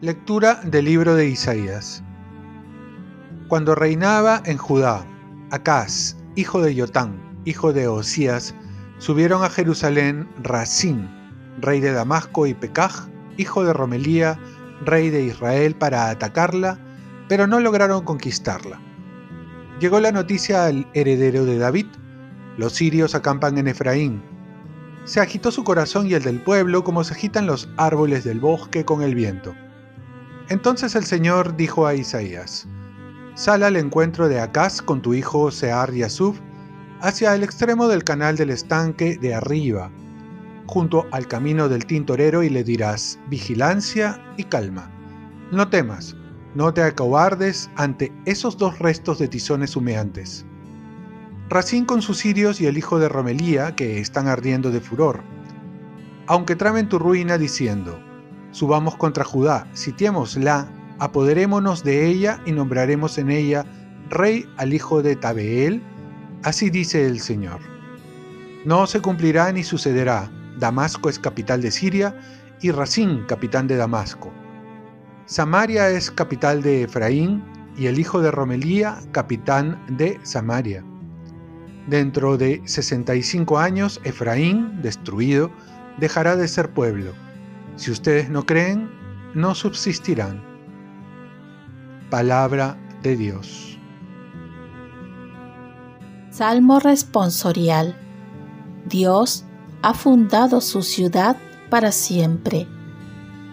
Lectura del libro de Isaías. Cuando reinaba en Judá, Acaz, hijo de Yotán, hijo de Osías, subieron a Jerusalén Racín, rey de Damasco, y Pecaj, hijo de Romelía, rey de Israel, para atacarla, pero no lograron conquistarla. Llegó la noticia al heredero de David. Los sirios acampan en Efraín. Se agitó su corazón y el del pueblo como se agitan los árboles del bosque con el viento. Entonces el Señor dijo a Isaías, Sal al encuentro de Acaz con tu hijo Sear Yasub hacia el extremo del canal del estanque de arriba, junto al camino del tintorero y le dirás, vigilancia y calma. No temas, no te acobardes ante esos dos restos de tizones humeantes. Racín con sus sirios y el hijo de Romelía, que están ardiendo de furor. Aunque tramen tu ruina diciendo, Subamos contra Judá, sitiémosla, apoderémonos de ella y nombraremos en ella rey al hijo de Tabeel. Así dice el Señor. No se cumplirá ni sucederá. Damasco es capital de Siria y Racín capitán de Damasco. Samaria es capital de Efraín y el hijo de Romelía capitán de Samaria. Dentro de 65 años, Efraín, destruido, dejará de ser pueblo si ustedes no creen, no subsistirán. Palabra de Dios. Salmo responsorial. Dios ha fundado su ciudad para siempre.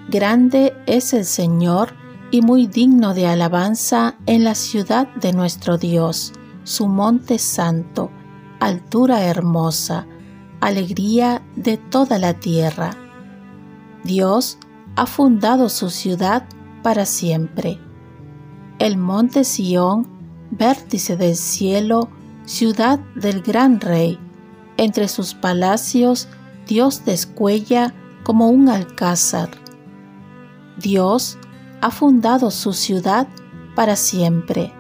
Grande es el Señor y muy digno de alabanza en la ciudad de nuestro Dios, su monte santo, altura hermosa, alegría de toda la tierra Dios ha fundado su ciudad para siempre. El monte Sión, vértice del cielo, ciudad del gran rey. Entre sus palacios Dios descuella como un alcázar. Dios ha fundado su ciudad para siempre.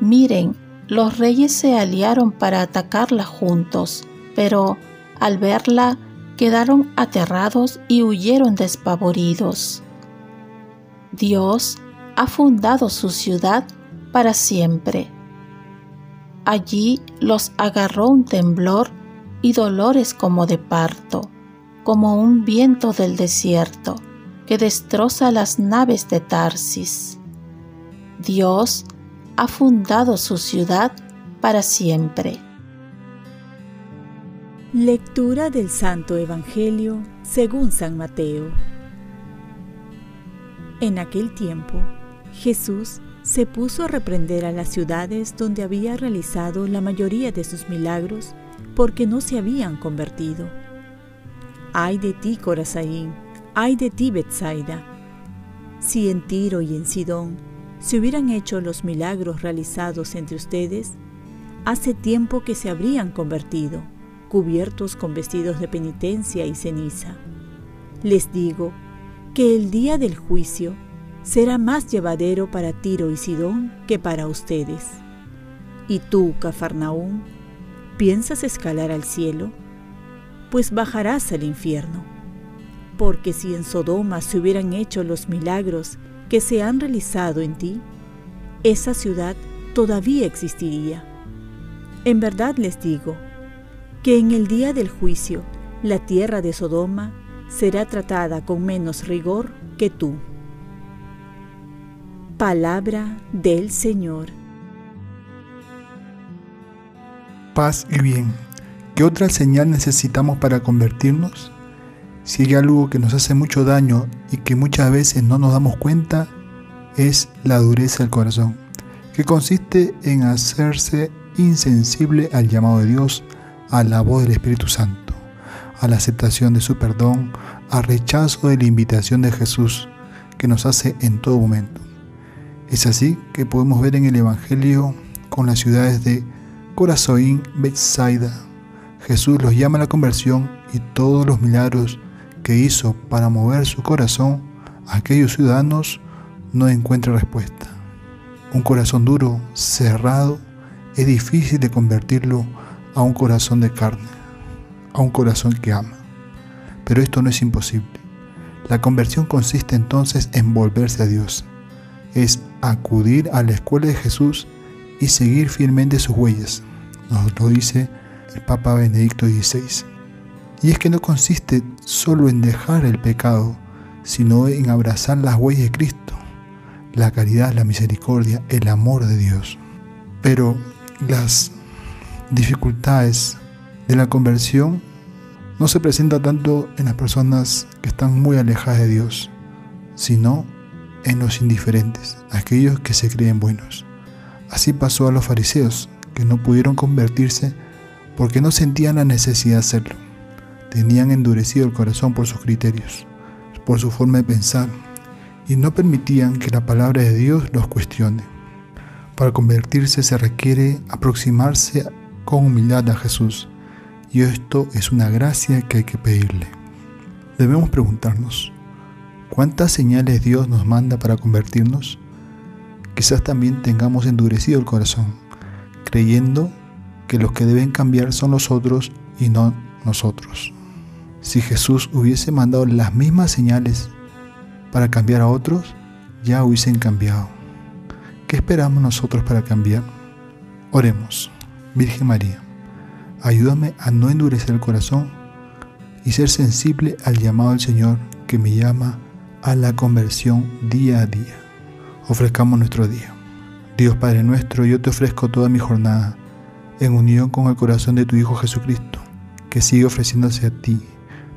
Miren, los reyes se aliaron para atacarla juntos, pero al verla quedaron aterrados y huyeron despavoridos. Dios ha fundado su ciudad para siempre. Allí los agarró un temblor y dolores como de parto, como un viento del desierto que destroza las naves de Tarsis. Dios ha fundado su ciudad para siempre. Lectura del Santo Evangelio según San Mateo. En aquel tiempo, Jesús se puso a reprender a las ciudades donde había realizado la mayoría de sus milagros porque no se habían convertido. Ay de ti, Corazaín, ay de ti, Betsaida. Si en Tiro y en Sidón se hubieran hecho los milagros realizados entre ustedes, hace tiempo que se habrían convertido cubiertos con vestidos de penitencia y ceniza. Les digo que el día del juicio será más llevadero para Tiro y Sidón que para ustedes. ¿Y tú, Cafarnaúm, piensas escalar al cielo? Pues bajarás al infierno. Porque si en Sodoma se hubieran hecho los milagros que se han realizado en ti, esa ciudad todavía existiría. En verdad les digo, que en el día del juicio la tierra de Sodoma será tratada con menos rigor que tú. Palabra del Señor. Paz y bien. ¿Qué otra señal necesitamos para convertirnos? Si hay algo que nos hace mucho daño y que muchas veces no nos damos cuenta, es la dureza del corazón, que consiste en hacerse insensible al llamado de Dios, a la voz del Espíritu Santo, a la aceptación de su perdón, al rechazo de la invitación de Jesús que nos hace en todo momento. Es así que podemos ver en el Evangelio con las ciudades de Corazoín, Bethsaida. Jesús los llama a la conversión y todos los milagros que hizo para mover su corazón a aquellos ciudadanos no encuentra respuesta. Un corazón duro, cerrado, es difícil de convertirlo a un corazón de carne, a un corazón que ama. Pero esto no es imposible. La conversión consiste entonces en volverse a Dios. Es acudir a la escuela de Jesús y seguir fielmente sus huellas. Nos lo dice el Papa Benedicto XVI. Y es que no consiste solo en dejar el pecado, sino en abrazar las huellas de Cristo, la caridad, la misericordia, el amor de Dios. Pero las dificultades de la conversión no se presentan tanto en las personas que están muy alejadas de Dios, sino en los indiferentes, aquellos que se creen buenos. Así pasó a los fariseos, que no pudieron convertirse porque no sentían la necesidad de hacerlo. Tenían endurecido el corazón por sus criterios, por su forma de pensar, y no permitían que la palabra de Dios los cuestione. Para convertirse se requiere aproximarse con humildad a Jesús, y esto es una gracia que hay que pedirle. Debemos preguntarnos, ¿cuántas señales Dios nos manda para convertirnos? Quizás también tengamos endurecido el corazón, creyendo que los que deben cambiar son los otros y no nosotros. Si Jesús hubiese mandado las mismas señales para cambiar a otros, ya hubiesen cambiado. ¿Qué esperamos nosotros para cambiar? Oremos. Virgen María, ayúdame a no endurecer el corazón y ser sensible al llamado del Señor que me llama a la conversión día a día. Ofrezcamos nuestro día. Dios Padre nuestro, yo te ofrezco toda mi jornada en unión con el corazón de tu Hijo Jesucristo, que sigue ofreciéndose a ti